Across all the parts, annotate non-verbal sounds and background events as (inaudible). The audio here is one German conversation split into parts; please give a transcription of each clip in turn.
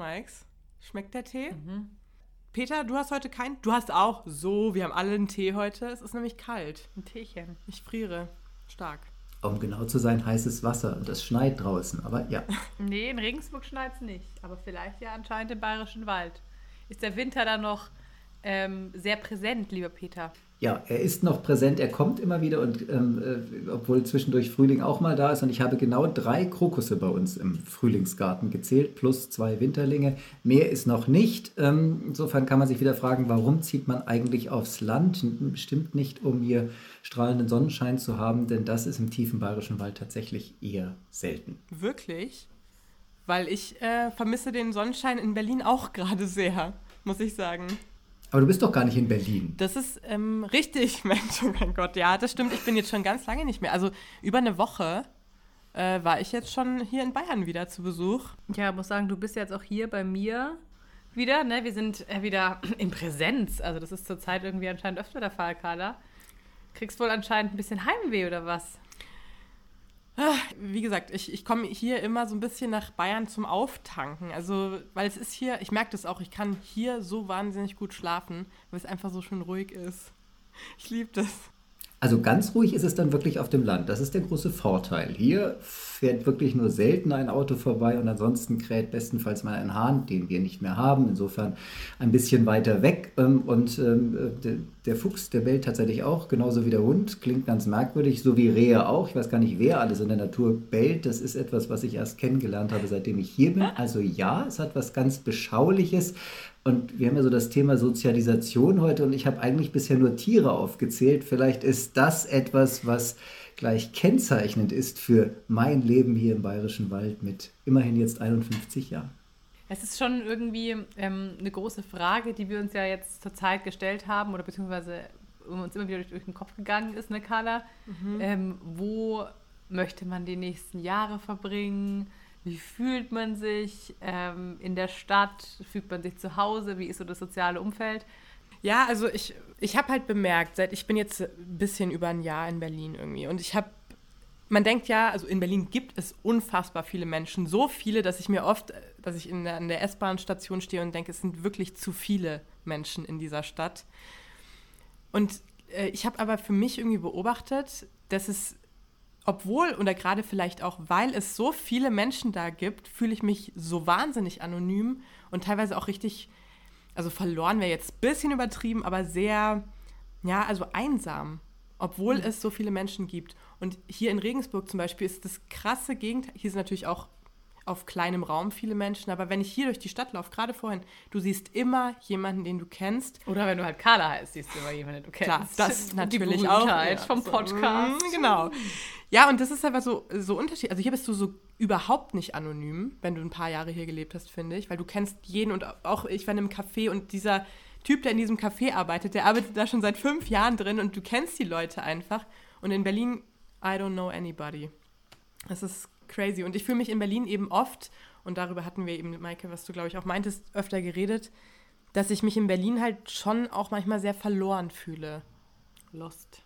Mikes. Schmeckt der Tee? Peter, du hast heute keinen. Du hast auch. So, wir haben alle einen Tee heute. Es ist nämlich kalt. Ein Teechen. Ich friere. Stark. Um genau zu sein, heißes Wasser und es schneit draußen. Aber ja, (laughs) Nee, in Regensburg schneit es nicht. Aber vielleicht ja anscheinend im Bayerischen Wald. Ist der Winter da noch ähm, sehr präsent, lieber Peter? Ja, er ist noch präsent, er kommt immer wieder und ähm, äh, obwohl zwischendurch Frühling auch mal da ist und ich habe genau drei Krokusse bei uns im Frühlingsgarten gezählt, plus zwei Winterlinge. Mehr ist noch nicht. Ähm, insofern kann man sich wieder fragen, warum zieht man eigentlich aufs Land? Bestimmt nicht, um hier strahlenden Sonnenschein zu haben, denn das ist im tiefen bayerischen Wald tatsächlich eher selten. Wirklich? Weil ich äh, vermisse den Sonnenschein in Berlin auch gerade sehr, muss ich sagen. Aber du bist doch gar nicht in Berlin. Das ist ähm, richtig, (laughs) Mensch, oh mein Gott. Ja, das stimmt. Ich bin jetzt schon ganz lange nicht mehr. Also über eine Woche äh, war ich jetzt schon hier in Bayern wieder zu Besuch. Ja, muss sagen, du bist jetzt auch hier bei mir wieder. Ne? Wir sind äh, wieder (clears throat) in Präsenz. Also das ist zurzeit irgendwie anscheinend öfter der Fall, Carla. Kriegst wohl anscheinend ein bisschen Heimweh oder was? Wie gesagt, ich, ich komme hier immer so ein bisschen nach Bayern zum Auftanken. Also, weil es ist hier, ich merke das auch, ich kann hier so wahnsinnig gut schlafen, weil es einfach so schön ruhig ist. Ich liebe das. Also ganz ruhig ist es dann wirklich auf dem Land. Das ist der große Vorteil. Hier fährt wirklich nur selten ein Auto vorbei und ansonsten kräht bestenfalls mal ein Hahn, den wir nicht mehr haben. Insofern ein bisschen weiter weg. Ähm, Und ähm, der, der Fuchs, der bellt tatsächlich auch, genauso wie der Hund. Klingt ganz merkwürdig, so wie Rehe auch. Ich weiß gar nicht, wer alles in der Natur bellt. Das ist etwas, was ich erst kennengelernt habe, seitdem ich hier bin. Also ja, es hat was ganz Beschauliches. Und wir haben ja so das Thema Sozialisation heute und ich habe eigentlich bisher nur Tiere aufgezählt. Vielleicht ist das etwas, was gleich kennzeichnend ist für mein Leben hier im Bayerischen Wald mit immerhin jetzt 51 Jahren. Es ist schon irgendwie ähm, eine große Frage, die wir uns ja jetzt zur Zeit gestellt haben oder beziehungsweise uns immer wieder durch, durch den Kopf gegangen ist, ne, Carla? Ähm, wo möchte man die nächsten Jahre verbringen? Wie fühlt man sich ähm, in der Stadt? Fühlt man sich zu Hause? Wie ist so das soziale Umfeld? Ja, also ich, ich habe halt bemerkt, seit ich bin jetzt ein bisschen über ein Jahr in Berlin irgendwie und ich habe, man denkt ja, also in Berlin gibt es unfassbar viele Menschen, so viele, dass ich mir oft, dass ich in der, an der S-Bahn-Station stehe und denke, es sind wirklich zu viele Menschen in dieser Stadt. Und äh, ich habe aber für mich irgendwie beobachtet, dass es, obwohl oder gerade vielleicht auch, weil es so viele Menschen da gibt, fühle ich mich so wahnsinnig anonym und teilweise auch richtig, also verloren wäre jetzt ein bisschen übertrieben, aber sehr, ja, also einsam, obwohl es so viele Menschen gibt. Und hier in Regensburg zum Beispiel ist das krasse Gegenteil. Hier sind natürlich auch auf kleinem Raum viele Menschen, aber wenn ich hier durch die Stadt laufe, gerade vorhin, du siehst immer jemanden, den du kennst. Oder wenn du halt Carla heißt, siehst du immer jemanden, den du kennst. Klar, das Die natürlich auch. Berühmtheit ja, vom so, Podcast. mm, Genau. Ja, und das ist aber so, so unterschiedlich. Also hier bist du so überhaupt nicht anonym, wenn du ein paar Jahre hier gelebt hast, finde ich, weil du kennst jeden und auch ich war in einem Café und dieser Typ, der in diesem Café arbeitet, der arbeitet da schon seit fünf Jahren drin und du kennst die Leute einfach. Und in Berlin, I don't know anybody. Das ist crazy. Und ich fühle mich in Berlin eben oft, und darüber hatten wir eben, Maike, was du, glaube ich, auch meintest, öfter geredet, dass ich mich in Berlin halt schon auch manchmal sehr verloren fühle. Lost.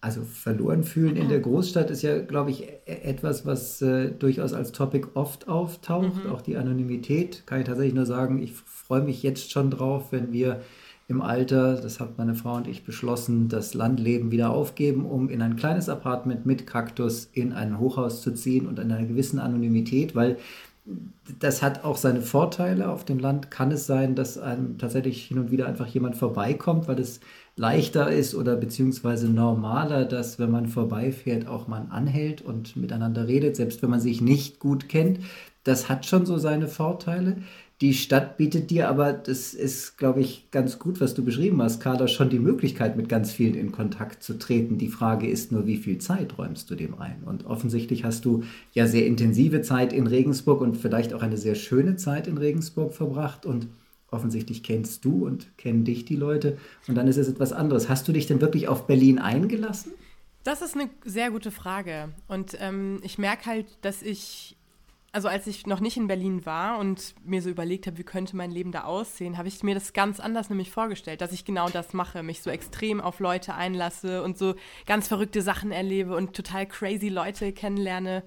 Also verloren fühlen in der Großstadt ist ja, glaube ich, e- etwas, was äh, durchaus als Topic oft auftaucht. Auch die Anonymität kann ich tatsächlich nur sagen, ich freue mich jetzt schon drauf, wenn wir im Alter, das hat meine Frau und ich beschlossen, das Landleben wieder aufgeben, um in ein kleines Apartment mit Kaktus in ein Hochhaus zu ziehen und in einer gewissen Anonymität, weil das hat auch seine Vorteile. Auf dem Land kann es sein, dass einem tatsächlich hin und wieder einfach jemand vorbeikommt, weil es leichter ist oder beziehungsweise normaler, dass wenn man vorbeifährt, auch man anhält und miteinander redet, selbst wenn man sich nicht gut kennt. Das hat schon so seine Vorteile. Die Stadt bietet dir aber, das ist, glaube ich, ganz gut, was du beschrieben hast, Carla, schon die Möglichkeit, mit ganz vielen in Kontakt zu treten. Die Frage ist nur, wie viel Zeit räumst du dem ein? Und offensichtlich hast du ja sehr intensive Zeit in Regensburg und vielleicht auch eine sehr schöne Zeit in Regensburg verbracht und offensichtlich kennst du und kennen dich die Leute und dann ist es etwas anderes. Hast du dich denn wirklich auf Berlin eingelassen? Das ist eine sehr gute Frage. Und ähm, ich merke halt, dass ich, also als ich noch nicht in Berlin war und mir so überlegt habe, wie könnte mein Leben da aussehen, habe ich mir das ganz anders nämlich vorgestellt, dass ich genau das mache, mich so extrem auf Leute einlasse und so ganz verrückte Sachen erlebe und total crazy Leute kennenlerne.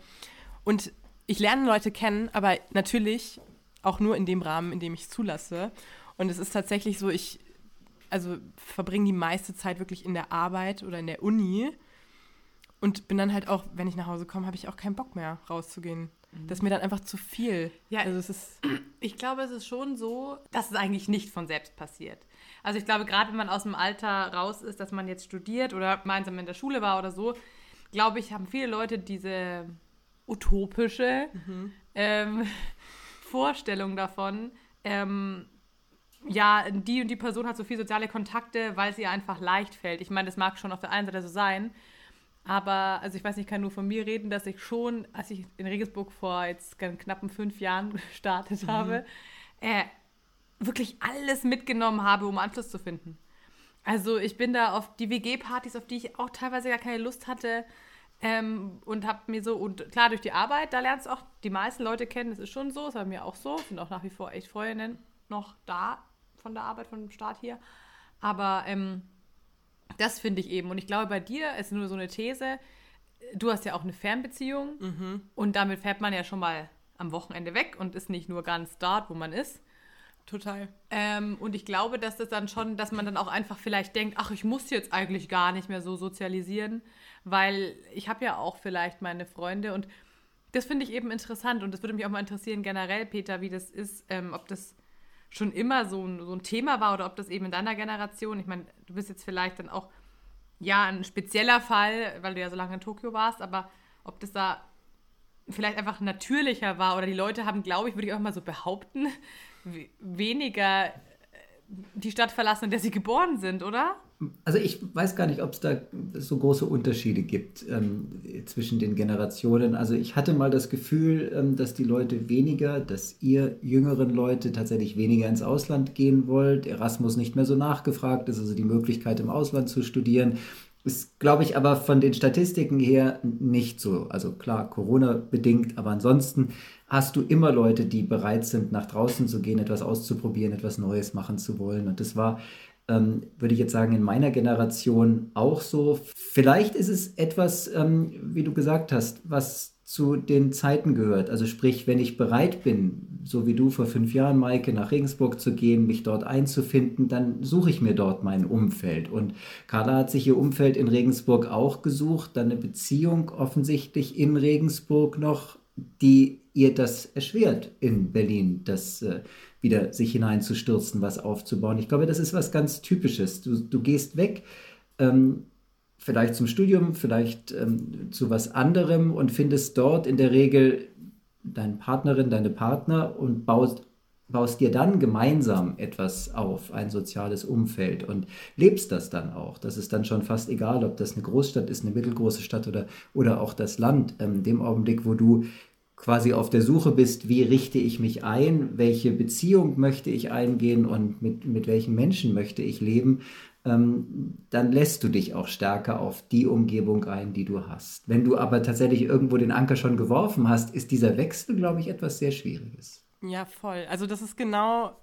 Und ich lerne Leute kennen, aber natürlich auch nur in dem Rahmen, in dem ich zulasse. Und es ist tatsächlich so, ich also verbringe die meiste Zeit wirklich in der Arbeit oder in der Uni und bin dann halt auch, wenn ich nach Hause komme, habe ich auch keinen Bock mehr rauszugehen. Das ist mir dann einfach zu viel. Ja, also es ist ich glaube, es ist schon so, dass es eigentlich nicht von selbst passiert. Also ich glaube, gerade wenn man aus dem Alter raus ist, dass man jetzt studiert oder gemeinsam in der Schule war oder so, glaube ich, haben viele Leute diese utopische mhm. ähm, (laughs) Vorstellung davon, ähm, ja, die und die Person hat so viele soziale Kontakte, weil es ihr einfach leicht fällt. Ich meine, das mag schon auf der einen Seite so sein, aber also ich weiß nicht, ich kann nur von mir reden, dass ich schon, als ich in Regensburg vor jetzt knappen fünf Jahren (laughs) gestartet mhm. habe, äh, wirklich alles mitgenommen habe, um Anschluss zu finden. Also ich bin da auf die WG-Partys, auf die ich auch teilweise gar keine Lust hatte, ähm, und habe mir so, und klar, durch die Arbeit, da lernst du auch die meisten Leute kennen, das ist schon so, ist bei mir auch so, sind auch nach wie vor echt Freundinnen noch da von der Arbeit, von dem Start hier. Aber ähm, das finde ich eben. Und ich glaube, bei dir ist nur so eine These, du hast ja auch eine Fernbeziehung mhm. und damit fährt man ja schon mal am Wochenende weg und ist nicht nur ganz dort, wo man ist. Total. Ähm, und ich glaube, dass das dann schon, dass man dann auch einfach vielleicht denkt, ach, ich muss jetzt eigentlich gar nicht mehr so sozialisieren, weil ich habe ja auch vielleicht meine Freunde und das finde ich eben interessant und das würde mich auch mal interessieren generell, Peter, wie das ist, ähm, ob das schon immer so ein, so ein Thema war oder ob das eben in deiner Generation, ich meine, du bist jetzt vielleicht dann auch, ja, ein spezieller Fall, weil du ja so lange in Tokio warst, aber ob das da vielleicht einfach natürlicher war oder die Leute haben, glaube ich, würde ich auch mal so behaupten, weniger äh, die Stadt verlassen, in der sie geboren sind, oder? Also ich weiß gar nicht, ob es da so große Unterschiede gibt ähm, zwischen den Generationen. Also ich hatte mal das Gefühl, ähm, dass die Leute weniger, dass ihr jüngeren Leute tatsächlich weniger ins Ausland gehen wollt. Erasmus nicht mehr so nachgefragt ist, also die Möglichkeit im Ausland zu studieren. Ist, glaube ich, aber von den Statistiken her nicht so. Also klar, Corona bedingt, aber ansonsten hast du immer Leute, die bereit sind, nach draußen zu gehen, etwas auszuprobieren, etwas Neues machen zu wollen. Und das war ähm, würde ich jetzt sagen, in meiner Generation auch so. Vielleicht ist es etwas, ähm, wie du gesagt hast, was zu den Zeiten gehört. Also sprich, wenn ich bereit bin, so wie du vor fünf Jahren, Maike, nach Regensburg zu gehen, mich dort einzufinden, dann suche ich mir dort mein Umfeld. Und Carla hat sich ihr Umfeld in Regensburg auch gesucht, dann eine Beziehung offensichtlich in Regensburg noch, die ihr das erschwert in Berlin, das äh, wieder sich hineinzustürzen, was aufzubauen. Ich glaube, das ist was ganz Typisches. Du, du gehst weg, ähm, vielleicht zum Studium, vielleicht ähm, zu was anderem und findest dort in der Regel deine Partnerin, deine Partner und baust, baust dir dann gemeinsam etwas auf, ein soziales Umfeld und lebst das dann auch. Das ist dann schon fast egal, ob das eine Großstadt ist, eine mittelgroße Stadt oder, oder auch das Land. Ähm, dem Augenblick, wo du quasi auf der Suche bist, wie richte ich mich ein, welche Beziehung möchte ich eingehen und mit, mit welchen Menschen möchte ich leben, ähm, dann lässt du dich auch stärker auf die Umgebung ein, die du hast. Wenn du aber tatsächlich irgendwo den Anker schon geworfen hast, ist dieser Wechsel, glaube ich, etwas sehr Schwieriges. Ja, voll. Also das ist genau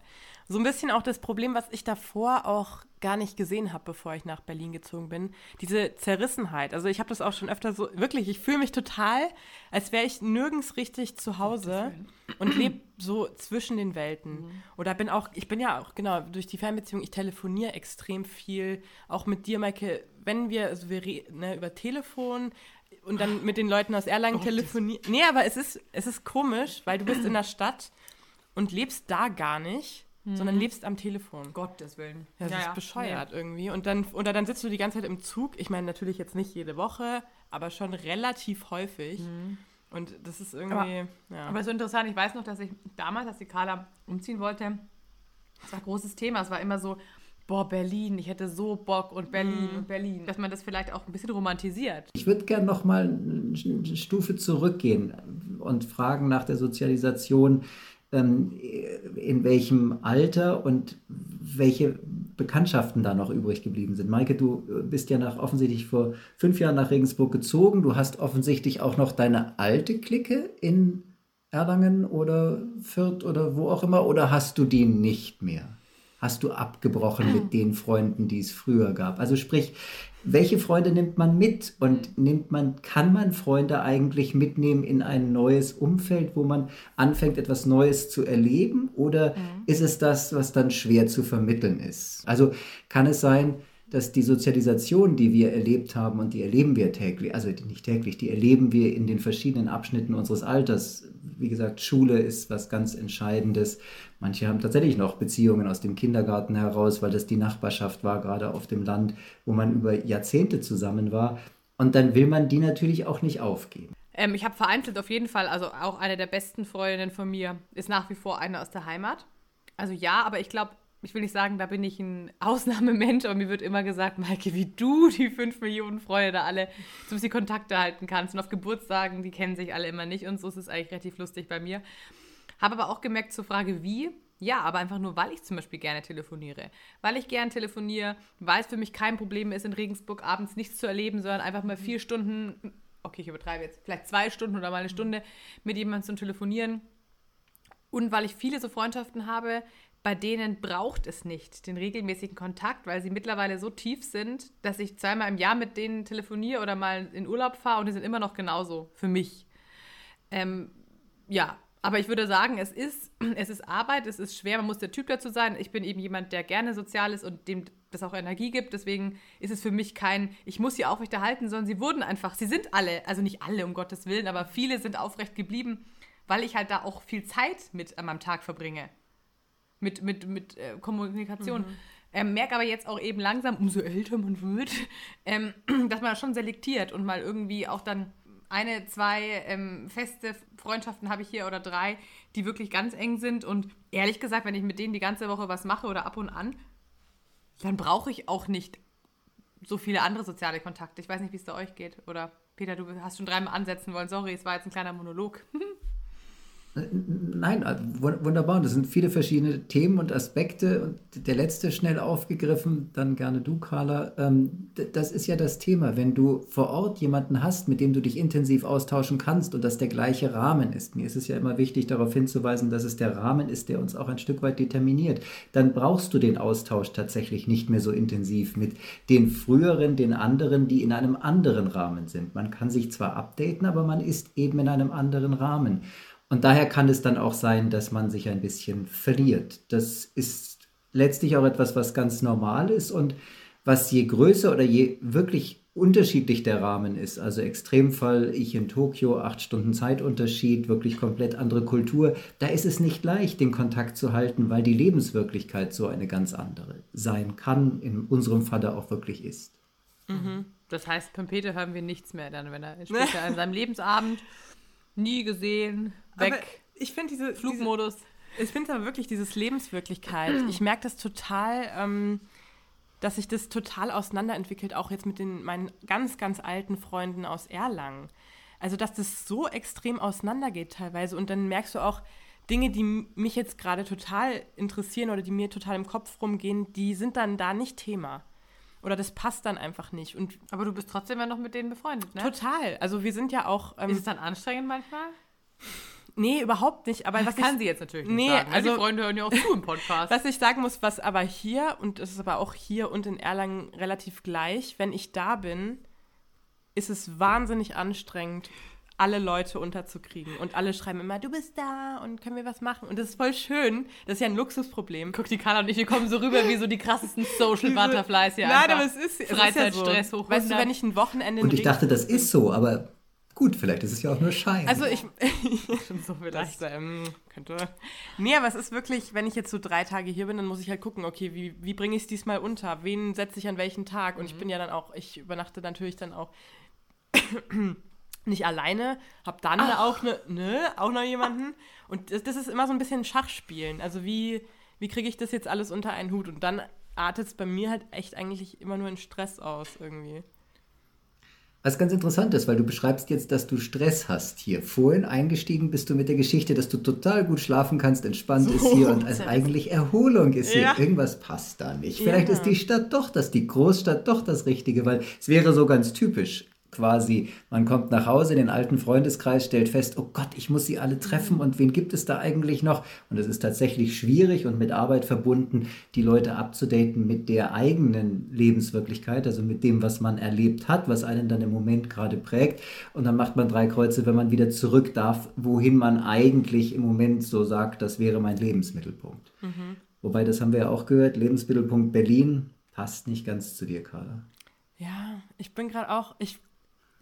so ein bisschen auch das Problem, was ich davor auch gar nicht gesehen habe, bevor ich nach Berlin gezogen bin. Diese Zerrissenheit. Also ich habe das auch schon öfter so, wirklich, ich fühle mich total, als wäre ich nirgends richtig zu Hause und lebe so zwischen den Welten. Mhm. Oder bin auch, ich bin ja auch, genau, durch die Fernbeziehung, ich telefoniere extrem viel, auch mit dir, Maike, wenn wir, also wir reden ne, über Telefon, und dann mit den Leuten aus Erlangen telefonieren. Nee, aber es ist, es ist komisch, weil du bist in der Stadt und lebst da gar nicht mhm. sondern lebst am Telefon. Gottes Willen. Ja, das ja, ist ja. bescheuert nee. irgendwie. Und dann, oder dann sitzt du die ganze Zeit im Zug. Ich meine, natürlich jetzt nicht jede Woche, aber schon relativ häufig. Mhm. Und das ist irgendwie. Aber, ja. aber so interessant, ich weiß noch, dass ich damals, als die Carla umziehen wollte, das war ein großes Thema. Es war immer so, boah, Berlin, ich hätte so Bock und Berlin mhm. und Berlin. Dass man das vielleicht auch ein bisschen romantisiert. Ich würde gerne noch mal eine Stufe zurückgehen und fragen nach der Sozialisation in welchem Alter und welche Bekanntschaften da noch übrig geblieben sind. Maike, du äh, bist ja nach, offensichtlich vor fünf Jahren nach Regensburg gezogen. Du hast offensichtlich auch noch deine alte Clique in Erlangen oder Fürth oder wo auch immer, oder hast du die nicht mehr? Hast du abgebrochen mit den Freunden, die es früher gab? Also sprich, welche Freunde nimmt man mit und nimmt man, kann man Freunde eigentlich mitnehmen in ein neues Umfeld, wo man anfängt, etwas Neues zu erleben? Oder mhm. ist es das, was dann schwer zu vermitteln ist? Also kann es sein, dass die Sozialisation, die wir erlebt haben und die erleben wir täglich, also nicht täglich, die erleben wir in den verschiedenen Abschnitten unseres Alters. Wie gesagt, Schule ist was ganz Entscheidendes. Manche haben tatsächlich noch Beziehungen aus dem Kindergarten heraus, weil das die Nachbarschaft war, gerade auf dem Land, wo man über Jahrzehnte zusammen war. Und dann will man die natürlich auch nicht aufgeben. Ähm, ich habe vereinzelt auf jeden Fall, also auch eine der besten Freundinnen von mir ist nach wie vor eine aus der Heimat. Also ja, aber ich glaube, ich will nicht sagen, da bin ich ein Ausnahmemensch, aber mir wird immer gesagt, Maike, wie du die fünf Millionen Freunde da alle, so die Kontakte halten kannst. Und auf Geburtstagen, die kennen sich alle immer nicht und so ist es eigentlich relativ lustig bei mir. Habe aber auch gemerkt zur Frage, wie, ja, aber einfach nur, weil ich zum Beispiel gerne telefoniere. Weil ich gerne telefoniere, weil es für mich kein Problem ist, in Regensburg abends nichts zu erleben, sondern einfach mal vier Stunden, okay, ich übertreibe jetzt, vielleicht zwei Stunden oder mal eine Stunde mit jemandem zu telefonieren. Und weil ich viele so Freundschaften habe, bei denen braucht es nicht den regelmäßigen Kontakt, weil sie mittlerweile so tief sind, dass ich zweimal im Jahr mit denen telefoniere oder mal in Urlaub fahre und die sind immer noch genauso für mich. Ähm, ja, aber ich würde sagen, es ist, (clears throat) es ist Arbeit, es ist schwer, man muss der Typ dazu sein. Ich bin eben jemand, der gerne sozial ist und dem das auch Energie gibt. Deswegen ist es für mich kein, ich muss sie aufrechterhalten, sondern sie wurden einfach, sie sind alle, also nicht alle um Gottes Willen, aber viele sind aufrecht geblieben, weil ich halt da auch viel Zeit mit an meinem Tag verbringe mit, mit, mit äh, Kommunikation. Mhm. Ähm, merke aber jetzt auch eben langsam, umso älter man wird, (clears throat) ähm, (clears throat) dass man schon selektiert und mal irgendwie auch dann eine, zwei ähm, feste Freundschaften habe ich hier oder drei, die wirklich ganz eng sind. Und ehrlich gesagt, wenn ich mit denen die ganze Woche was mache oder ab und an, dann brauche ich auch nicht so viele andere soziale Kontakte. Ich weiß nicht, wie es da euch geht. Oder Peter, du hast schon dreimal ansetzen wollen. Sorry, es war jetzt ein kleiner Monolog. (laughs) Nein, äh, wunderbar. Das sind viele verschiedene Themen und Aspekte. Und der letzte schnell aufgegriffen, dann gerne du, Carla. Ähm, das ist ja das Thema. Wenn du vor Ort jemanden hast, mit dem du dich intensiv austauschen kannst und das der gleiche Rahmen ist. Mir ist es ja immer wichtig, darauf hinzuweisen, dass es der Rahmen ist, der uns auch ein Stück weit determiniert. Dann brauchst du den Austausch tatsächlich nicht mehr so intensiv mit den früheren, den anderen, die in einem anderen Rahmen sind. Man kann sich zwar updaten, aber man ist eben in einem anderen Rahmen. Und daher kann es dann auch sein, dass man sich ein bisschen verliert. Das ist letztlich auch etwas, was ganz normal ist und was je größer oder je wirklich unterschiedlich der Rahmen ist. Also Extremfall, ich in Tokio, acht Stunden Zeitunterschied, wirklich komplett andere Kultur. Da ist es nicht leicht, den Kontakt zu halten, weil die Lebenswirklichkeit so eine ganz andere sein kann, in unserem Falle auch wirklich ist. Mhm. Das heißt, von Peter hören wir nichts mehr dann, wenn er später (laughs) an seinem Lebensabend nie gesehen, weg. Aber ich finde diese Flugmodus. Diese, ich finde aber wirklich dieses Lebenswirklichkeit. ich merke das total, ähm, dass sich das total auseinanderentwickelt, auch jetzt mit den meinen ganz, ganz alten Freunden aus Erlangen. Also, dass das so extrem auseinandergeht teilweise. Und dann merkst du auch, Dinge, die mich jetzt gerade total interessieren oder die mir total im Kopf rumgehen, die sind dann da nicht Thema. Oder das passt dann einfach nicht. Und Aber du bist trotzdem ja noch mit denen befreundet, ne? Total. Also wir sind ja auch. Ähm, Ist es dann anstrengend manchmal? Nee, überhaupt nicht. Aber das was kann ich, sie jetzt natürlich nicht nee, sagen. Also, die Freunde hören ja auch zu im Podcast. (laughs) Was ich sagen muss, was aber hier, und es ist aber auch hier und in Erlangen relativ gleich, wenn ich da bin, ist es wahnsinnig anstrengend, alle Leute unterzukriegen. Und alle schreiben immer, du bist da und können wir was machen. Und das ist voll schön. Das ist ja ein Luxusproblem. Guck, die Carla und ich, wir kommen so rüber wie so die krassesten (laughs) Social Butterflies hier. Nein, aber es ist, Freizeitstress ja so. hoch. Weißt du, wenn ich ein Wochenende. Und ich dachte, das ist so, aber Gut, vielleicht ist es ja auch nur Schein. Also ich. (laughs) schon so vielleicht. Das, ähm, könnte. Nee, aber es ist wirklich, wenn ich jetzt so drei Tage hier bin, dann muss ich halt gucken, okay, wie, wie bringe ich es diesmal unter? Wen setze ich an welchen Tag? Und mhm. ich bin ja dann auch, ich übernachte natürlich dann auch (coughs) nicht alleine, habe dann Ach. auch ne, ne, auch noch jemanden. Und das, das ist immer so ein bisschen Schachspielen. Also wie, wie kriege ich das jetzt alles unter einen Hut? Und dann artet es bei mir halt echt eigentlich immer nur in Stress aus irgendwie. Was ganz interessant ist, weil du beschreibst jetzt, dass du Stress hast hier. Vorhin eingestiegen bist du mit der Geschichte, dass du total gut schlafen kannst, entspannt so, ist hier und (laughs) als eigentlich Erholung ist ja. hier. Irgendwas passt da nicht. Vielleicht ja. ist die Stadt doch das, die Großstadt doch das Richtige, weil es wäre so ganz typisch quasi. Man kommt nach Hause in den alten Freundeskreis, stellt fest, oh Gott, ich muss sie alle treffen und wen gibt es da eigentlich noch? Und es ist tatsächlich schwierig und mit Arbeit verbunden, die Leute abzudaten mit der eigenen Lebenswirklichkeit, also mit dem, was man erlebt hat, was einen dann im Moment gerade prägt. Und dann macht man drei Kreuze, wenn man wieder zurück darf, wohin man eigentlich im Moment so sagt, das wäre mein Lebensmittelpunkt. Mhm. Wobei, das haben wir ja auch gehört, Lebensmittelpunkt Berlin passt nicht ganz zu dir, Carla. Ja, ich bin gerade auch, ich,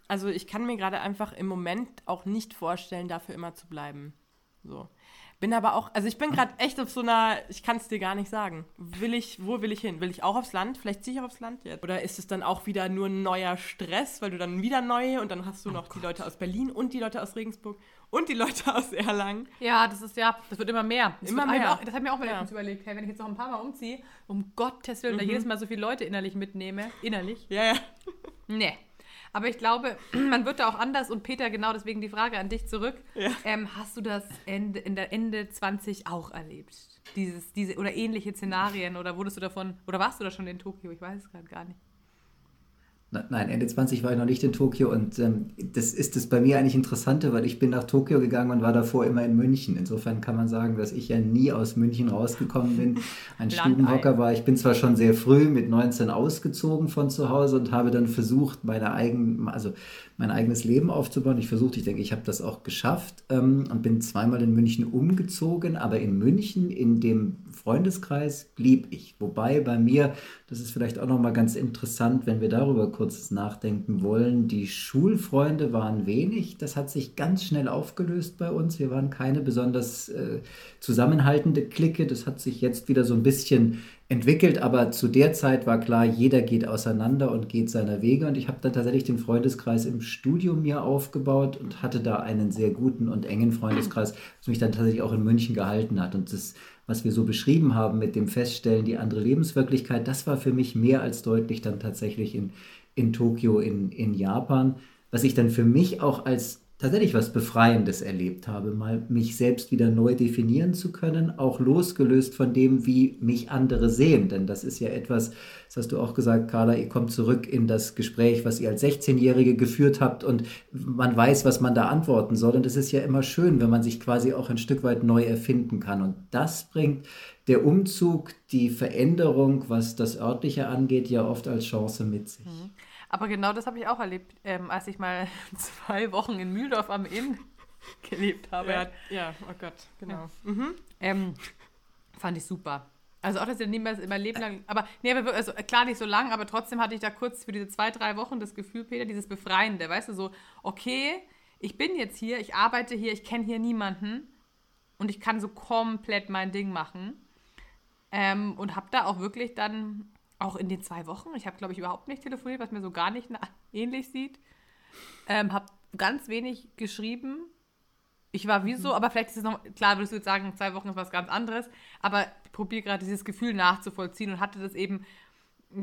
also ich kann mir gerade einfach im Moment auch nicht vorstellen, dafür immer zu bleiben. So. Bin aber auch, also ich bin gerade echt auf so einer, ich kann es dir gar nicht sagen. Will ich, wo will ich hin? Will ich auch aufs Land? Vielleicht ziehe ich auch aufs Land jetzt. Oder ist es dann auch wieder nur ein neuer Stress, weil du dann wieder neue und dann hast du oh noch Gott. die Leute aus Berlin und die Leute aus Regensburg und die Leute aus Erlangen. Ja, das ist ja, das wird immer mehr. Das immer mehr. Auch, das hat mir auch mal ja. überlegt, hey, wenn ich jetzt noch ein paar Mal umziehe, um Gottes Willen, mhm. da jedes Mal so viele Leute innerlich mitnehme, innerlich. Ja, ja. Nee. Aber ich glaube, (clears throat) man wird da auch anders und Peter, genau deswegen die Frage an dich zurück. Ja. Ähm, hast du das Ende, in der Ende 20 auch erlebt? Dieses, diese oder ähnliche Szenarien oder wurdest du davon, oder warst du da schon in Tokio? Ich weiß es gerade gar nicht. Nein, Ende 20 war ich noch nicht in Tokio und ähm, das ist das bei mir eigentlich Interessante, weil ich bin nach Tokio gegangen und war davor immer in München. Insofern kann man sagen, dass ich ja nie aus München rausgekommen bin. Ein (laughs) Stubenhocker war. Ich bin zwar schon sehr früh mit 19 ausgezogen von zu Hause und habe dann versucht, meine eigen, also mein eigenes Leben aufzubauen. Ich versuchte, ich denke, ich habe das auch geschafft ähm, und bin zweimal in München umgezogen, aber in München, in dem Freundeskreis, blieb ich. Wobei bei mir, das ist vielleicht auch nochmal ganz interessant, wenn wir darüber kurz nachdenken wollen, die Schulfreunde waren wenig. Das hat sich ganz schnell aufgelöst bei uns. Wir waren keine besonders äh, zusammenhaltende Clique. Das hat sich jetzt wieder so ein bisschen entwickelt, aber zu der Zeit war klar, jeder geht auseinander und geht seiner Wege. Und ich habe dann tatsächlich den Freundeskreis im Studium mir aufgebaut und hatte da einen sehr guten und engen Freundeskreis, was mich dann tatsächlich auch in München gehalten hat. Und das, was wir so beschrieben haben mit dem Feststellen, die andere Lebenswirklichkeit, das war für mich mehr als deutlich dann tatsächlich in, in Tokio, in, in Japan, was ich dann für mich auch als tatsächlich was Befreiendes erlebt habe, mal mich selbst wieder neu definieren zu können, auch losgelöst von dem, wie mich andere sehen. Denn das ist ja etwas, das hast du auch gesagt, Carla, ihr kommt zurück in das Gespräch, was ihr als 16-Jährige geführt habt und man weiß, was man da antworten soll. Und es ist ja immer schön, wenn man sich quasi auch ein Stück weit neu erfinden kann. Und das bringt der Umzug, die Veränderung, was das örtliche angeht, ja oft als Chance mit sich. Aber genau das habe ich auch erlebt, ähm, als ich mal (laughs) zwei Wochen in Mühldorf am Inn (laughs) gelebt habe. Ja, ja oh Gott, genau. Ja. Mhm. Ähm, fand ich super. Also auch, dass ich niemals immer Leben lang, aber nee, aber also klar nicht so lang, aber trotzdem hatte ich da kurz für diese zwei, drei Wochen das Gefühl, Peter, dieses Befreiende, weißt du, so, okay, ich bin jetzt hier, ich arbeite hier, ich kenne hier niemanden und ich kann so komplett mein Ding machen. Ähm, und habe da auch wirklich dann auch in den zwei Wochen, ich habe, glaube ich, überhaupt nicht telefoniert, was mir so gar nicht (laughs) ähnlich sieht. Ähm, habe ganz wenig geschrieben. Ich war wie so, mhm. aber vielleicht ist es noch, klar würdest du jetzt sagen, zwei Wochen ist was ganz anderes, aber ich probiere gerade dieses Gefühl nachzuvollziehen und hatte das eben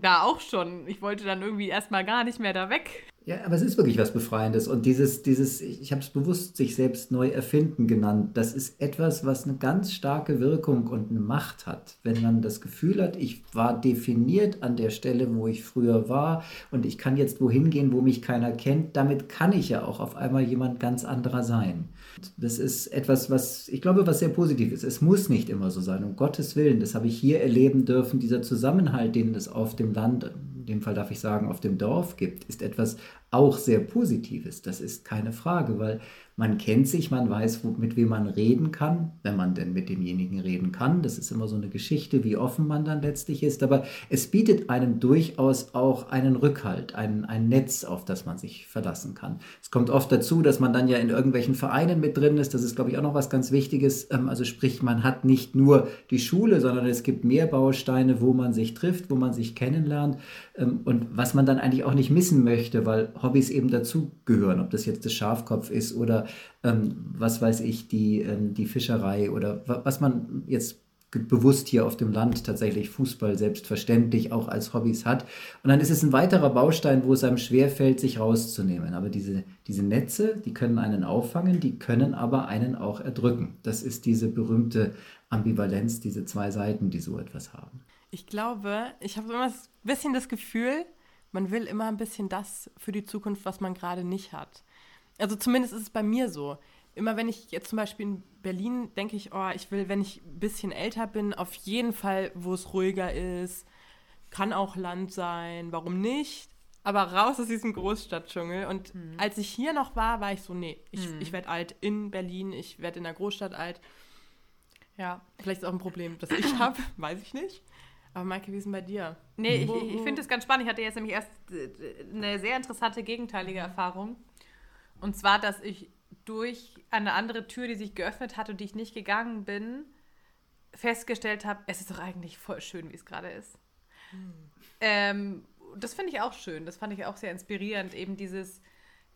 da auch schon. Ich wollte dann irgendwie erstmal gar nicht mehr da weg. Ja, aber es ist wirklich was Befreiendes. Und dieses, dieses ich habe es bewusst sich selbst neu erfinden genannt, das ist etwas, was eine ganz starke Wirkung und eine Macht hat. Wenn man das Gefühl hat, ich war definiert an der Stelle, wo ich früher war und ich kann jetzt wohin gehen, wo mich keiner kennt, damit kann ich ja auch auf einmal jemand ganz anderer sein. Das ist etwas, was ich glaube, was sehr positiv ist. Es muss nicht immer so sein, um Gottes Willen. Das habe ich hier erleben dürfen. Dieser Zusammenhalt, den es auf dem Land, in dem Fall darf ich sagen, auf dem Dorf gibt, ist etwas auch sehr Positives. Das ist keine Frage, weil man kennt sich, man weiß, mit wem man reden kann, wenn man denn mit demjenigen reden kann. Das ist immer so eine Geschichte, wie offen man dann letztlich ist. Aber es bietet einem durchaus auch einen Rückhalt, ein, ein Netz, auf das man sich verlassen kann. Es kommt oft dazu, dass man dann ja in irgendwelchen Vereinen mit drin ist. Das ist, glaube ich, auch noch was ganz Wichtiges. Ähm, also sprich, man hat nicht nur die Schule, sondern es gibt mehr Bausteine, wo man sich trifft, wo man sich kennenlernt. Ähm, und was man dann eigentlich auch nicht missen möchte, weil Hobbys eben dazugehören, ob das jetzt das Schafkopf ist oder ähm, was weiß ich, die, ähm, die Fischerei oder was man jetzt bewusst hier auf dem Land tatsächlich Fußball selbstverständlich auch als Hobbys hat. Und dann ist es ein weiterer Baustein, wo es einem schwerfällt, sich rauszunehmen. Aber diese, diese Netze, die können einen auffangen, die können aber einen auch erdrücken. Das ist diese berühmte Ambivalenz, diese zwei Seiten, die so etwas haben. Ich glaube, ich habe immer ein bisschen das Gefühl, Man will immer ein bisschen das für die Zukunft, was man gerade nicht hat. Also zumindest ist es bei mir so. Immer wenn ich jetzt zum Beispiel in Berlin denke ich, oh, ich will, wenn ich ein bisschen älter bin, auf jeden Fall, wo es ruhiger ist. Kann auch Land sein, warum nicht? Aber raus aus diesem Großstadtdschungel. Und mhm. als ich hier noch war, war ich so, nee, ich, mhm. ich werde alt in Berlin, ich werde in der Großstadt alt. Ja. Vielleicht ist auch ein Problem, das ich habe, (laughs) weiß ich nicht. Aber Maike, wie ist denn bei dir? Nee, ich, ich finde das ganz spannend. Ich hatte jetzt nämlich erst äh, eine sehr interessante gegenteilige Erfahrung. Und zwar, dass ich durch eine andere Tür, die sich geöffnet hat und die ich nicht gegangen bin, festgestellt habe, es ist doch eigentlich voll schön, wie es gerade ist. Hm. Ähm, das finde ich auch schön. Das fand ich auch sehr inspirierend. Eben dieses,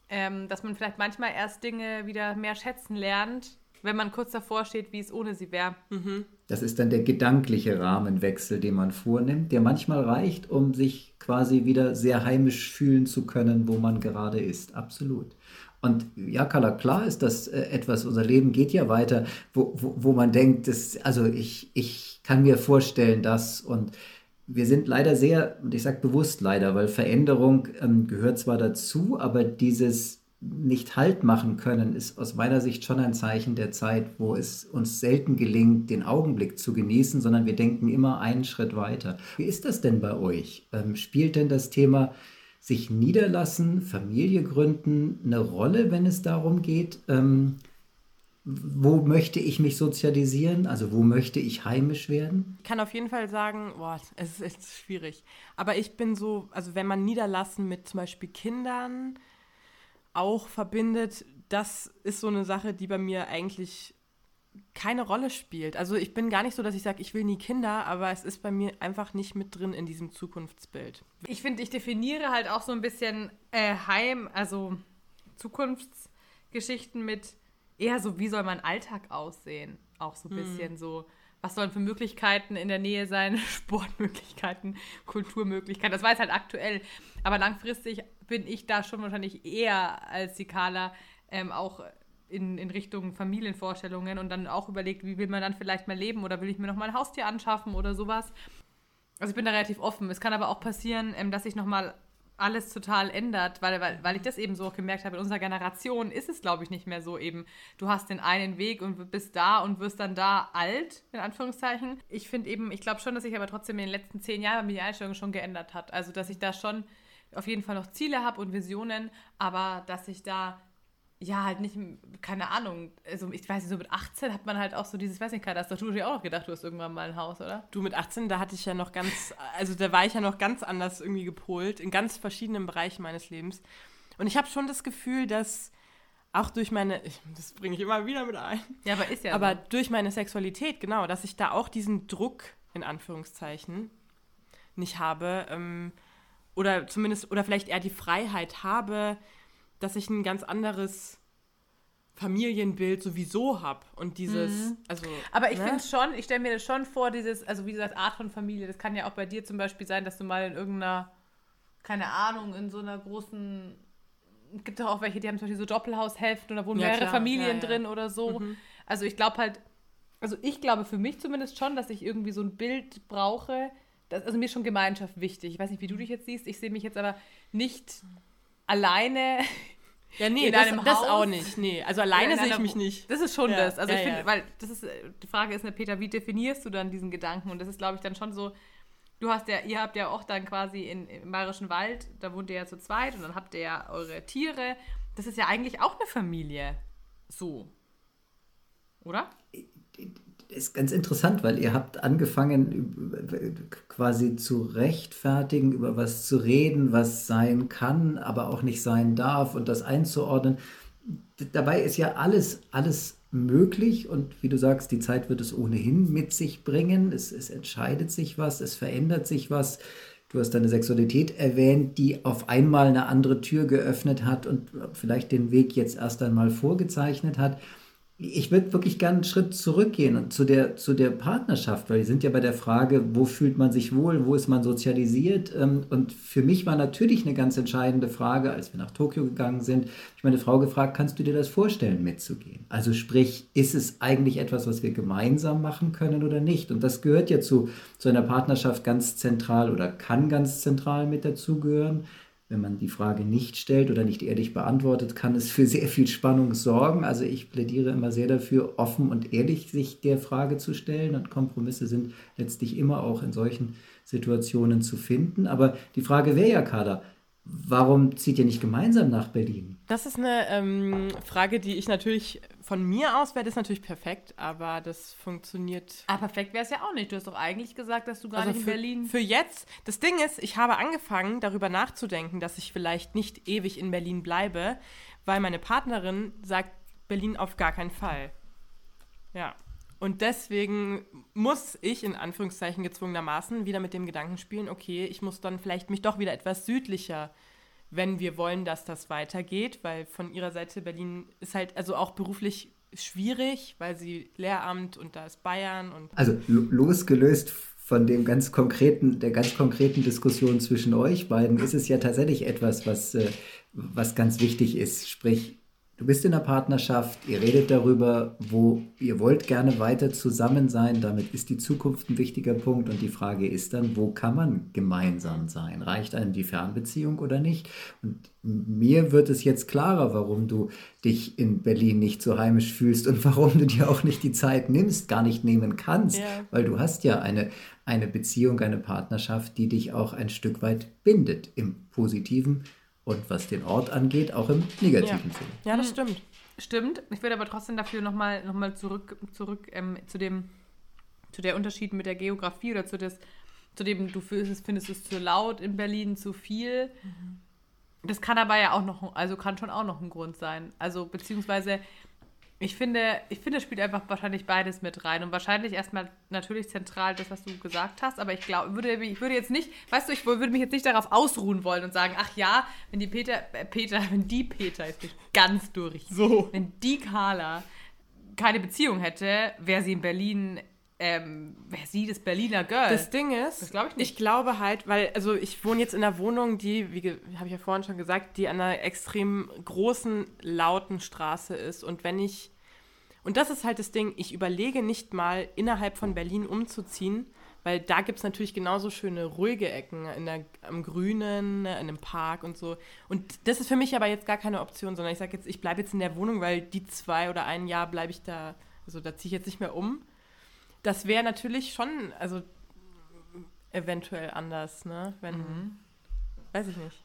ähm, dass man vielleicht manchmal erst Dinge wieder mehr schätzen lernt, wenn man kurz davor steht, wie es ohne sie wäre. Mhm. Das ist dann der gedankliche Rahmenwechsel, den man vornimmt, der manchmal reicht, um sich quasi wieder sehr heimisch fühlen zu können, wo man gerade ist. Absolut. Und ja, Carla, klar ist das äh, etwas, unser Leben geht ja weiter, wo, wo, wo man denkt, das, also ich, ich kann mir vorstellen, dass und wir sind leider sehr, und ich sage bewusst leider, weil Veränderung ähm, gehört zwar dazu, aber dieses nicht Halt machen können, ist aus meiner Sicht schon ein Zeichen der Zeit, wo es uns selten gelingt, den Augenblick zu genießen, sondern wir denken immer einen Schritt weiter. Wie ist das denn bei euch? Ähm, spielt denn das Thema sich niederlassen, Familie gründen eine Rolle, wenn es darum geht, ähm, wo möchte ich mich sozialisieren? Also wo möchte ich heimisch werden? Ich kann auf jeden Fall sagen, boah, es ist schwierig. Aber ich bin so, also wenn man Niederlassen mit zum Beispiel Kindern auch verbindet, das ist so eine Sache, die bei mir eigentlich keine Rolle spielt. Also ich bin gar nicht so, dass ich sage, ich will nie Kinder, aber es ist bei mir einfach nicht mit drin in diesem Zukunftsbild. Ich finde, ich definiere halt auch so ein bisschen äh, Heim, also Zukunftsgeschichten mit eher so, wie soll mein Alltag aussehen? Auch so ein hm. bisschen so, was sollen für Möglichkeiten in der Nähe sein? (laughs) Sportmöglichkeiten, Kulturmöglichkeiten. Das jetzt halt aktuell. Aber langfristig bin ich da schon wahrscheinlich eher als die Carla ähm, auch in, in Richtung Familienvorstellungen und dann auch überlegt, wie will man dann vielleicht mal leben oder will ich mir noch mal ein Haustier anschaffen oder sowas. Also ich bin da relativ offen. Es kann aber auch passieren, ähm, dass sich noch mal alles total ändert, weil, weil, weil ich das eben so gemerkt habe, in unserer Generation ist es, glaube ich, nicht mehr so eben, du hast den einen Weg und bist da und wirst dann da alt, in Anführungszeichen. Ich finde eben, ich glaube schon, dass sich aber trotzdem in den letzten zehn Jahren die Einstellung schon geändert hat. Also, dass ich da schon auf jeden Fall noch Ziele habe und Visionen, aber dass ich da ja, halt nicht, keine Ahnung, also ich weiß nicht, so mit 18 hat man halt auch so dieses, weiß nicht, hast du dir auch noch gedacht, du hast irgendwann mal ein Haus, oder? Du mit 18, da hatte ich ja noch ganz, also da war ich ja noch ganz anders irgendwie gepolt, in ganz verschiedenen Bereichen meines Lebens. Und ich habe schon das Gefühl, dass auch durch meine, ich, das bringe ich immer wieder mit ein. Ja, aber ist ja. Aber so. durch meine Sexualität, genau, dass ich da auch diesen Druck, in Anführungszeichen, nicht habe. Ähm, oder zumindest, oder vielleicht eher die Freiheit habe, dass ich ein ganz anderes Familienbild sowieso habe und dieses, mhm. also. Aber ich ne? finde schon, ich stelle mir das schon vor, dieses, also wie gesagt, Art von Familie, das kann ja auch bei dir zum Beispiel sein, dass du mal in irgendeiner, keine Ahnung, in so einer großen, gibt doch auch welche, die haben zum Beispiel so Doppelhaushälften oder wohnen ja, mehrere klar. Familien ja, ja. drin oder so. Mhm. Also ich glaube halt, also ich glaube für mich zumindest schon, dass ich irgendwie so ein Bild brauche, das, also mir ist schon Gemeinschaft wichtig. Ich weiß nicht, wie du dich jetzt siehst, ich sehe mich jetzt aber nicht alleine. (laughs) Ja, nee, das, das, auch nicht. Nee, also alleine sehe ich mich nicht. Das ist schon ja, das. Also ja, ich finde, ja. weil das ist, die Frage ist, ne, Peter, wie definierst du dann diesen Gedanken? Und das ist, glaube ich, dann schon so, du hast ja, ihr habt ja auch dann quasi in, im Bayerischen Wald, da wohnt ihr ja zu zweit und dann habt ihr ja eure Tiere. Das ist ja eigentlich auch eine Familie. So. Oder? Ist ganz interessant, weil ihr habt angefangen quasi zu rechtfertigen, über was zu reden, was sein kann, aber auch nicht sein darf und das einzuordnen. Dabei ist ja alles, alles möglich und wie du sagst, die Zeit wird es ohnehin mit sich bringen. Es, es entscheidet sich was, es verändert sich was. Du hast deine Sexualität erwähnt, die auf einmal eine andere Tür geöffnet hat und vielleicht den Weg jetzt erst einmal vorgezeichnet hat. Ich würde wirklich gerne einen Schritt zurückgehen und zu der, zu der Partnerschaft, weil wir sind ja bei der Frage, wo fühlt man sich wohl, wo ist man sozialisiert. Ähm, und für mich war natürlich eine ganz entscheidende Frage, als wir nach Tokio gegangen sind, ich meine Frau gefragt, kannst du dir das vorstellen, mitzugehen? Also sprich, ist es eigentlich etwas, was wir gemeinsam machen können oder nicht? Und das gehört ja zu, zu einer Partnerschaft ganz zentral oder kann ganz zentral mit dazugehören wenn man die Frage nicht stellt oder nicht ehrlich beantwortet, kann es für sehr viel Spannung sorgen. Also ich plädiere immer sehr dafür, offen und ehrlich sich der Frage zu stellen. Und Kompromisse sind letztlich immer auch in solchen Situationen zu finden. Aber die Frage wäre ja, Kader, warum zieht ihr nicht gemeinsam nach Berlin? Das ist eine ähm, Frage, die ich natürlich von mir aus wäre das natürlich perfekt, aber das funktioniert. Aber ah, perfekt wäre es ja auch nicht. Du hast doch eigentlich gesagt, dass du gar also nicht in für, Berlin. Für jetzt. Das Ding ist, ich habe angefangen, darüber nachzudenken, dass ich vielleicht nicht ewig in Berlin bleibe, weil meine Partnerin sagt, Berlin auf gar keinen Fall. Ja. Und deswegen muss ich in Anführungszeichen gezwungenermaßen wieder mit dem Gedanken spielen, okay, ich muss dann vielleicht mich doch wieder etwas südlicher wenn wir wollen, dass das weitergeht, weil von ihrer Seite Berlin ist halt also auch beruflich schwierig, weil sie Lehramt und da ist Bayern und also losgelöst von dem ganz konkreten der ganz konkreten Diskussion zwischen euch beiden ist es ja tatsächlich etwas, was äh, was ganz wichtig ist, sprich Du bist in einer Partnerschaft, ihr redet darüber, wo ihr wollt gerne weiter zusammen sein. Damit ist die Zukunft ein wichtiger Punkt. Und die Frage ist dann, wo kann man gemeinsam sein? Reicht einem die Fernbeziehung oder nicht? Und mir wird es jetzt klarer, warum du dich in Berlin nicht so heimisch fühlst und warum du dir auch nicht die Zeit nimmst, gar nicht nehmen kannst. Ja. Weil du hast ja eine, eine Beziehung, eine Partnerschaft, die dich auch ein Stück weit bindet im positiven und was den Ort angeht, auch im negativen ja. Sinne. Ja, das stimmt. Stimmt. Ich würde aber trotzdem dafür nochmal noch mal zurück, zurück ähm, zu dem zu der Unterschied mit der Geografie oder zu, des, zu dem, du findest, findest es zu laut in Berlin, zu viel. Mhm. Das kann aber ja auch noch, also kann schon auch noch ein Grund sein. Also beziehungsweise ich finde, ich finde, es spielt einfach wahrscheinlich beides mit rein. Und wahrscheinlich erstmal natürlich zentral das, was du gesagt hast. Aber ich glaube, würde, ich würde jetzt nicht, weißt du, ich würde mich jetzt nicht darauf ausruhen wollen und sagen, ach ja, wenn die Peter, äh, Peter, (laughs) wenn die Peter, ist ganz durch. So. Wenn die Carla keine Beziehung hätte, wäre sie in Berlin ähm, wäre sie das Berliner Girl. Das Ding ist, das glaub ich, ich glaube halt, weil, also ich wohne jetzt in einer Wohnung, die, wie habe ich ja vorhin schon gesagt, die an einer extrem großen, lauten Straße ist. Und wenn ich, und das ist halt das Ding, ich überlege nicht mal, innerhalb von Berlin umzuziehen, weil da gibt es natürlich genauso schöne ruhige Ecken in der, am Grünen, ne, in einem Park und so. Und das ist für mich aber jetzt gar keine Option, sondern ich sage jetzt, ich bleibe jetzt in der Wohnung, weil die zwei oder ein Jahr bleibe ich da, also da ziehe ich jetzt nicht mehr um das wäre natürlich schon, also eventuell anders, ne? Wenn, mhm. weiß ich nicht.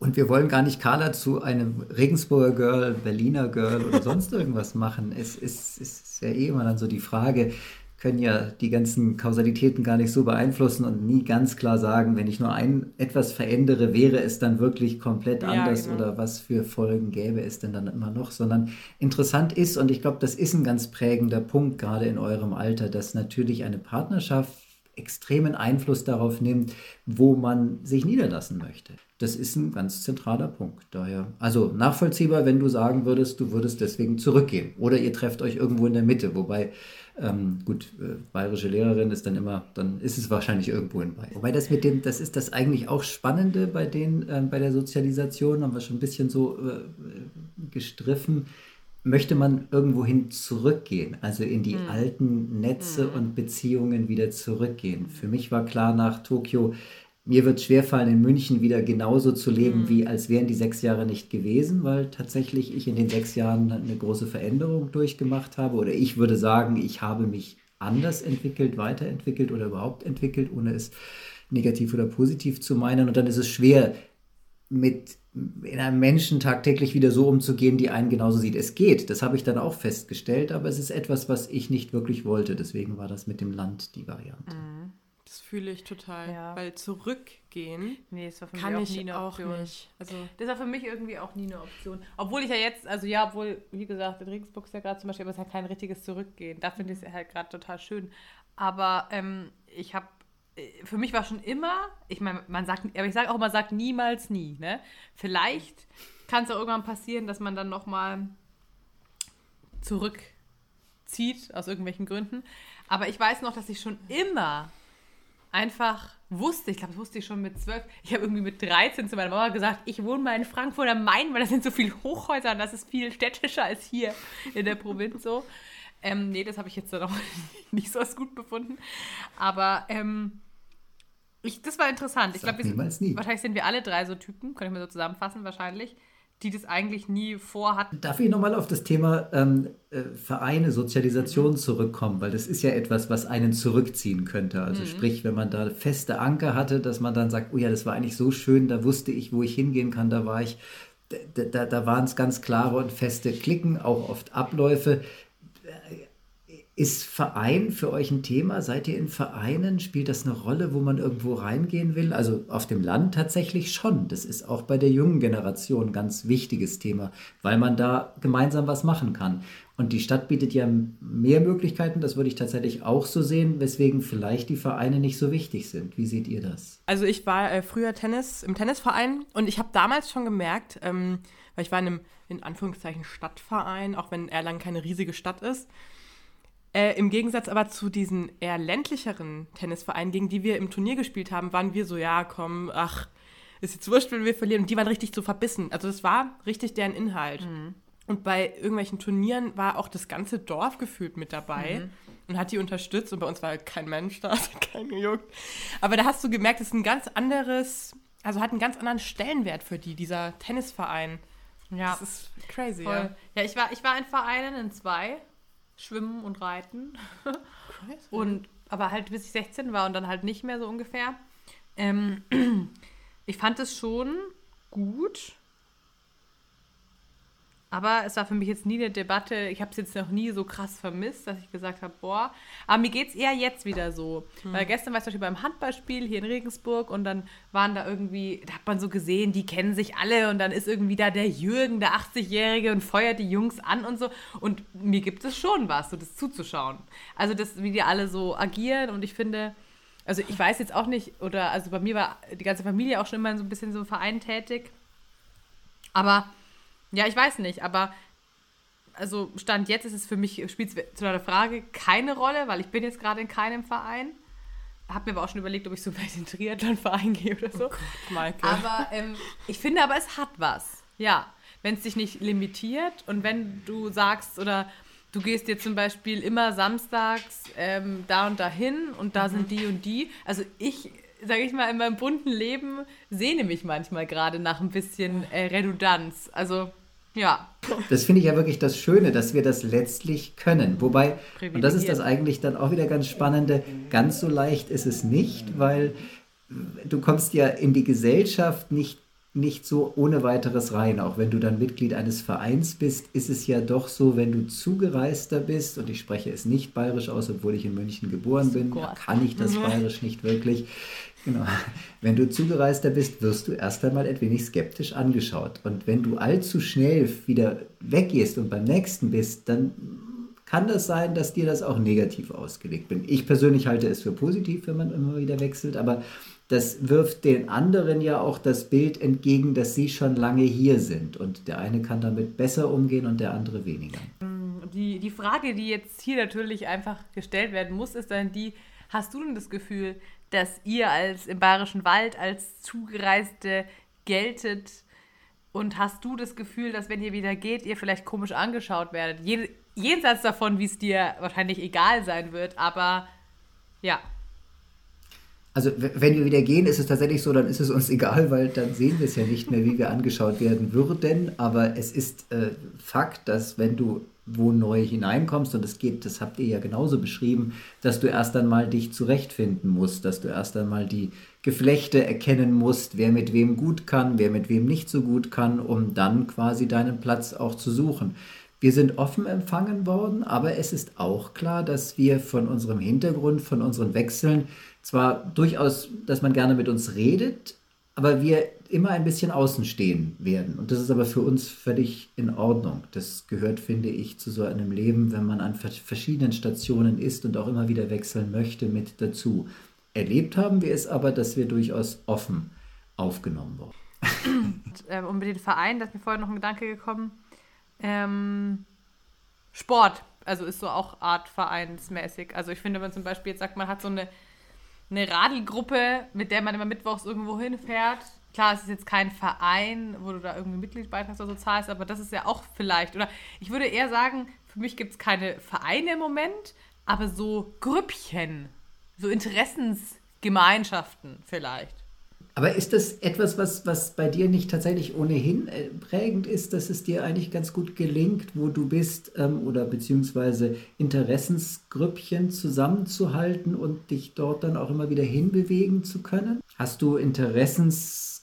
Und wir wollen gar nicht Carla zu einem Regensburger Girl, Berliner Girl oder sonst irgendwas machen. Es ist, ist ja eh immer dann so die Frage, können ja die ganzen Kausalitäten gar nicht so beeinflussen und nie ganz klar sagen, wenn ich nur ein etwas verändere, wäre es dann wirklich komplett anders ja, genau. oder was für Folgen gäbe es denn dann immer noch, sondern interessant ist und ich glaube, das ist ein ganz prägender Punkt gerade in eurem Alter, dass natürlich eine Partnerschaft extremen Einfluss darauf nimmt, wo man sich niederlassen möchte. Das ist ein ganz zentraler Punkt. Daher, also nachvollziehbar, wenn du sagen würdest, du würdest deswegen zurückgehen. Oder ihr trefft euch irgendwo in der Mitte. Wobei, ähm, gut, äh, bayerische Lehrerin ist dann immer, dann ist es wahrscheinlich irgendwo in Bayern. Wobei das mit dem, das ist das eigentlich auch Spannende bei den, äh, bei der Sozialisation, haben wir schon ein bisschen so äh, gestriffen möchte man irgendwohin zurückgehen, also in die hm. alten Netze hm. und Beziehungen wieder zurückgehen. Für mich war klar nach Tokio, mir wird schwerfallen, in München wieder genauso zu leben, hm. wie als wären die sechs Jahre nicht gewesen, weil tatsächlich ich in den sechs Jahren eine große Veränderung durchgemacht habe. Oder ich würde sagen, ich habe mich anders entwickelt, weiterentwickelt oder überhaupt entwickelt, ohne es negativ oder positiv zu meinen. Und dann ist es schwer, mit in einem Menschen tagtäglich wieder so umzugehen, die einen genauso sieht. Es geht, das habe ich dann auch festgestellt, aber es ist etwas, was ich nicht wirklich wollte. Deswegen war das mit dem Land die Variante. Mhm. Das fühle ich total. Ja. Weil zurückgehen nee, das war für kann mich auch, nie eine Option. Auch nicht. Also, das war für mich irgendwie auch nie eine Option. Obwohl ich ja jetzt, also ja, obwohl, wie gesagt, in Regensburg ist ja gerade zum Beispiel, aber es ist ja kein richtiges Zurückgehen. Da finde ich es halt gerade total schön. Aber ähm, ich habe für mich war schon immer, ich meine, man sagt, aber ich sage auch, man sagt niemals nie, ne? Vielleicht kann es auch irgendwann passieren, dass man dann nochmal zurück zieht, aus irgendwelchen Gründen. Aber ich weiß noch, dass ich schon immer einfach wusste, ich glaube, das wusste ich schon mit zwölf, ich habe irgendwie mit 13 zu meiner Mama gesagt, ich wohne mal in Frankfurt am Main, weil da sind so viele Hochhäuser und das ist viel städtischer als hier in der Provinz so. Ähm, nee, das habe ich jetzt dann auch (laughs) nicht so als gut befunden. Aber ähm, ich, das war interessant. Ich glaube, wahrscheinlich sind wir alle drei so Typen, kann ich mir so zusammenfassen, wahrscheinlich, die das eigentlich nie vorhatten. Darf ich nochmal auf das Thema ähm, äh, Vereine, Sozialisation mhm. zurückkommen, weil das ist ja etwas, was einen zurückziehen könnte. Also mhm. sprich, wenn man da feste Anker hatte, dass man dann sagt, oh ja, das war eigentlich so schön, da wusste ich, wo ich hingehen kann, da war ich, da, da, da waren es ganz klare und feste Klicken, auch oft Abläufe. Ist Verein für euch ein Thema? Seid ihr in Vereinen? Spielt das eine Rolle, wo man irgendwo reingehen will? Also auf dem Land tatsächlich schon. Das ist auch bei der jungen Generation ein ganz wichtiges Thema, weil man da gemeinsam was machen kann. Und die Stadt bietet ja mehr Möglichkeiten, das würde ich tatsächlich auch so sehen, weswegen vielleicht die Vereine nicht so wichtig sind. Wie seht ihr das? Also ich war äh, früher Tennis im Tennisverein und ich habe damals schon gemerkt, ähm, weil ich war in einem in Anführungszeichen Stadtverein, auch wenn Erlangen keine riesige Stadt ist. Äh, Im Gegensatz aber zu diesen eher ländlicheren Tennisvereinen, gegen die wir im Turnier gespielt haben, waren wir so, ja, komm, ach, ist jetzt wurscht, wenn wir verlieren. Und die waren richtig so verbissen. Also das war richtig deren Inhalt. Mhm. Und bei irgendwelchen Turnieren war auch das ganze Dorf gefühlt mit dabei mhm. und hat die unterstützt. Und bei uns war halt kein Mensch da, (laughs) hat keinen gejuckt. Aber da hast du gemerkt, es ist ein ganz anderes, also hat einen ganz anderen Stellenwert für die, dieser Tennisverein. Ja. Das ist crazy, Voll. ja. Ja, ich war, ich war in Vereinen, in zwei. Schwimmen und Reiten. und aber halt bis ich 16 war und dann halt nicht mehr so ungefähr. Ähm, (clears throat) ich fand es schon gut, aber es war für mich jetzt nie eine Debatte. Ich habe es jetzt noch nie so krass vermisst, dass ich gesagt habe, boah. Aber mir geht es eher jetzt wieder so. Hm. Weil gestern war ich zum Beispiel beim Handballspiel hier in Regensburg und dann waren da irgendwie, da hat man so gesehen, die kennen sich alle und dann ist irgendwie da der Jürgen, der 80-Jährige und feuert die Jungs an und so. Und mir gibt es schon was, so das zuzuschauen. Also das, wie die alle so agieren und ich finde, also ich weiß jetzt auch nicht, oder also bei mir war die ganze Familie auch schon immer so ein bisschen so im Verein tätig. Aber ja, ich weiß nicht, aber also Stand jetzt ist es für mich, spielt es zu deiner Frage keine Rolle, weil ich bin jetzt gerade in keinem Verein. Hab mir aber auch schon überlegt, ob ich so (laughs) vielleicht in den Triathlon-Verein gehe oder so. Oh Gott, Maike. Aber ähm, ich finde aber, es hat was. Ja, wenn es dich nicht limitiert und wenn du sagst oder du gehst dir zum Beispiel immer samstags ähm, da und dahin und da mhm. sind die und die. Also ich sage ich mal, in meinem bunten Leben sehne mich manchmal gerade nach ein bisschen äh, Redundanz. Also ja. Das finde ich ja wirklich das Schöne, dass wir das letztlich können. Wobei, und das ist das eigentlich dann auch wieder ganz Spannende, ganz so leicht ist es nicht, weil du kommst ja in die Gesellschaft nicht, nicht so ohne weiteres rein. Auch wenn du dann Mitglied eines Vereins bist, ist es ja doch so, wenn du zugereister bist, und ich spreche es nicht bayerisch aus, obwohl ich in München geboren bin, kann ich das mhm. bayerisch nicht wirklich. Genau. Wenn du Zugereister bist, wirst du erst einmal ein wenig skeptisch angeschaut. Und wenn du allzu schnell wieder weggehst und beim nächsten bist, dann kann das sein, dass dir das auch negativ ausgelegt bin. Ich persönlich halte es für positiv, wenn man immer wieder wechselt, aber das wirft den anderen ja auch das Bild entgegen, dass sie schon lange hier sind. Und der eine kann damit besser umgehen und der andere weniger. Die, die Frage, die jetzt hier natürlich einfach gestellt werden muss, ist dann die, hast du denn das Gefühl, dass ihr als im Bayerischen Wald als Zugereiste geltet und hast du das Gefühl, dass wenn ihr wieder geht, ihr vielleicht komisch angeschaut werdet? jenseits davon, wie es dir wahrscheinlich egal sein wird, aber ja. Also wenn wir wieder gehen, ist es tatsächlich so, dann ist es uns (laughs) egal, weil dann sehen wir es ja nicht mehr, wie wir angeschaut werden würden. Aber es ist äh, Fakt, dass wenn du wo neu hineinkommst, und das geht, das habt ihr ja genauso beschrieben, dass du erst einmal dich zurechtfinden musst, dass du erst einmal die Geflechte erkennen musst, wer mit wem gut kann, wer mit wem nicht so gut kann, um dann quasi deinen Platz auch zu suchen. Wir sind offen empfangen worden, aber es ist auch klar, dass wir von unserem Hintergrund, von unseren Wechseln zwar durchaus, dass man gerne mit uns redet, aber wir immer ein bisschen außen stehen werden. Und das ist aber für uns völlig in Ordnung. Das gehört, finde ich, zu so einem Leben, wenn man an verschiedenen Stationen ist und auch immer wieder wechseln möchte, mit dazu. Erlebt haben wir es aber, dass wir durchaus offen aufgenommen wurden. Und, ähm, mit den Verein, da ist mir vorher noch ein Gedanke gekommen. Ähm, Sport also ist so auch artvereinsmäßig. Also ich finde, wenn man zum Beispiel jetzt sagt, man hat so eine, eine Radelgruppe, mit der man immer mittwochs irgendwo hinfährt. Klar, es ist jetzt kein Verein, wo du da irgendwie Mitgliedsbeitrag oder so zahlst, aber das ist ja auch vielleicht. Oder ich würde eher sagen, für mich gibt es keine Vereine im Moment, aber so Grüppchen, so Interessensgemeinschaften vielleicht. Aber ist das etwas, was, was bei dir nicht tatsächlich ohnehin äh, prägend ist, dass es dir eigentlich ganz gut gelingt, wo du bist, ähm, oder beziehungsweise Interessensgrüppchen zusammenzuhalten und dich dort dann auch immer wieder hinbewegen zu können? Hast du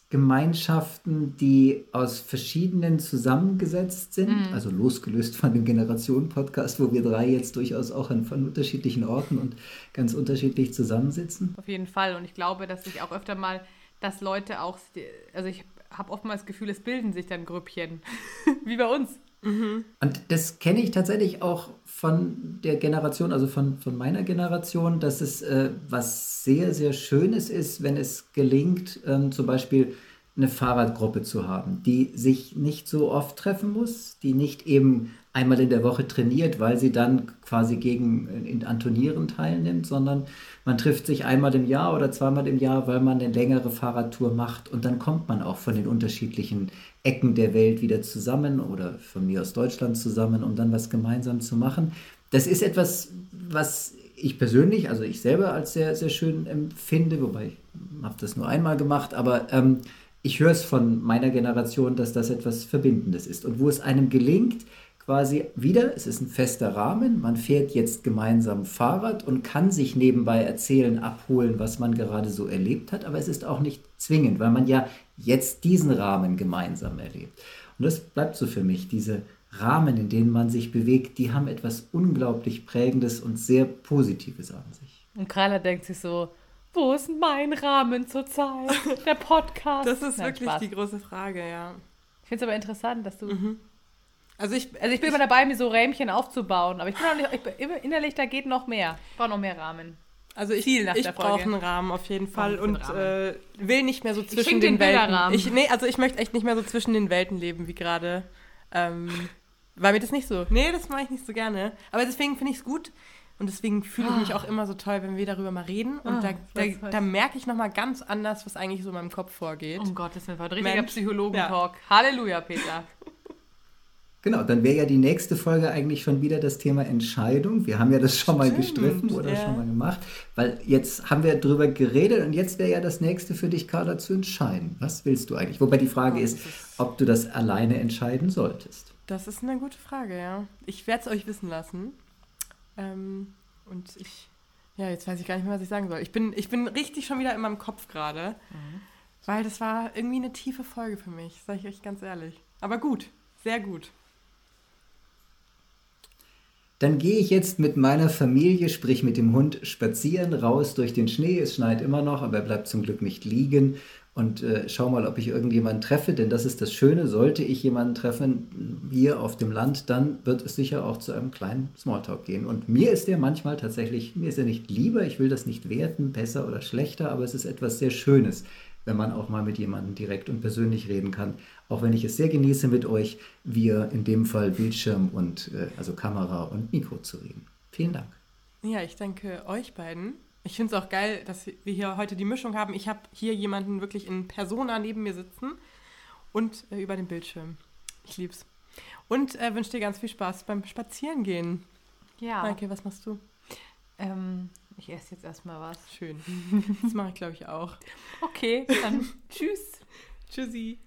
Interessensgemeinschaften, die aus verschiedenen zusammengesetzt sind, mhm. also losgelöst von dem Generationen-Podcast, wo wir drei jetzt durchaus auch an, von unterschiedlichen Orten und ganz unterschiedlich zusammensitzen? Auf jeden Fall. Und ich glaube, dass ich auch öfter mal dass Leute auch, also ich habe oftmals das Gefühl, es bilden sich dann Grüppchen, (laughs) wie bei uns. Mhm. Und das kenne ich tatsächlich auch von der Generation, also von, von meiner Generation, dass es äh, was sehr, sehr Schönes ist, wenn es gelingt, ähm, zum Beispiel eine Fahrradgruppe zu haben, die sich nicht so oft treffen muss, die nicht eben einmal in der Woche trainiert, weil sie dann quasi gegen in, an Turnieren teilnimmt, sondern man trifft sich einmal im Jahr oder zweimal im Jahr, weil man eine längere Fahrradtour macht und dann kommt man auch von den unterschiedlichen Ecken der Welt wieder zusammen oder von mir aus Deutschland zusammen, um dann was gemeinsam zu machen. Das ist etwas, was ich persönlich, also ich selber als sehr, sehr schön empfinde, wobei ich habe das nur einmal gemacht, aber ähm, ich höre es von meiner Generation, dass das etwas Verbindendes ist. Und wo es einem gelingt, quasi wieder, es ist ein fester Rahmen, man fährt jetzt gemeinsam Fahrrad und kann sich nebenbei erzählen, abholen, was man gerade so erlebt hat, aber es ist auch nicht zwingend, weil man ja jetzt diesen Rahmen gemeinsam erlebt. Und das bleibt so für mich, diese Rahmen, in denen man sich bewegt, die haben etwas unglaublich Prägendes und sehr Positives an sich. Und Carla denkt sich so, wo ist mein Rahmen zurzeit? Der Podcast. (laughs) Das ist Nein, wirklich Spaß. die große Frage, ja. Ich finde es aber interessant, dass du mhm. Also ich, also ich bin immer dabei, mir so Rähmchen aufzubauen, aber ich bin auch nicht, ich bin innerlich, da geht noch mehr. Ich brauche noch mehr Rahmen. Also ich, ich brauche einen Rahmen auf jeden Fall und äh, will nicht mehr so zwischen den, den Welten. Ich, nee, also ich möchte echt nicht mehr so zwischen den Welten leben wie gerade. Ähm, war mir das nicht so. Nee, das mache ich nicht so gerne. Aber deswegen finde ich es gut und deswegen fühle ich mich auch immer so toll, wenn wir darüber mal reden. Und ah, da, da, da, merke ich nochmal ganz anders, was eigentlich so in meinem Kopf vorgeht. Um Gottes Willen, war ein richtiger Psychologentalk. Ja. Halleluja, Peter. (laughs) Genau, dann wäre ja die nächste Folge eigentlich schon wieder das Thema Entscheidung. Wir haben ja das schon mal gestriffen oder ja. schon mal gemacht, weil jetzt haben wir darüber geredet und jetzt wäre ja das nächste für dich, Carla, zu entscheiden. Was willst du eigentlich? Wobei die Frage oh, ist, ob du das alleine entscheiden solltest. Das ist eine gute Frage, ja. Ich werde es euch wissen lassen. Ähm, und ich, ja, jetzt weiß ich gar nicht mehr, was ich sagen soll. Ich bin, ich bin richtig schon wieder in meinem Kopf gerade, mhm. weil das war irgendwie eine tiefe Folge für mich, sage ich euch ganz ehrlich. Aber gut, sehr gut. Dann gehe ich jetzt mit meiner Familie, sprich mit dem Hund, spazieren, raus durch den Schnee. Es schneit immer noch, aber er bleibt zum Glück nicht liegen. Und äh, schau mal, ob ich irgendjemanden treffe, denn das ist das Schöne. Sollte ich jemanden treffen hier auf dem Land, dann wird es sicher auch zu einem kleinen Smalltalk gehen. Und mir ist der manchmal tatsächlich, mir ist er nicht lieber, ich will das nicht werten, besser oder schlechter, aber es ist etwas sehr Schönes, wenn man auch mal mit jemandem direkt und persönlich reden kann. Auch wenn ich es sehr genieße, mit euch, wir in dem Fall Bildschirm und äh, also Kamera und Mikro zu reden. Vielen Dank. Ja, ich danke euch beiden. Ich finde es auch geil, dass wir hier heute die Mischung haben. Ich habe hier jemanden wirklich in Persona neben mir sitzen und äh, über den Bildschirm. Ich lieb's. Und äh, wünsche dir ganz viel Spaß beim Spazierengehen. Ja. Danke, was machst du? Ähm, ich esse jetzt erstmal was. Schön. Das mache ich, glaube ich, auch. Okay, dann (laughs) tschüss. Tschüssi.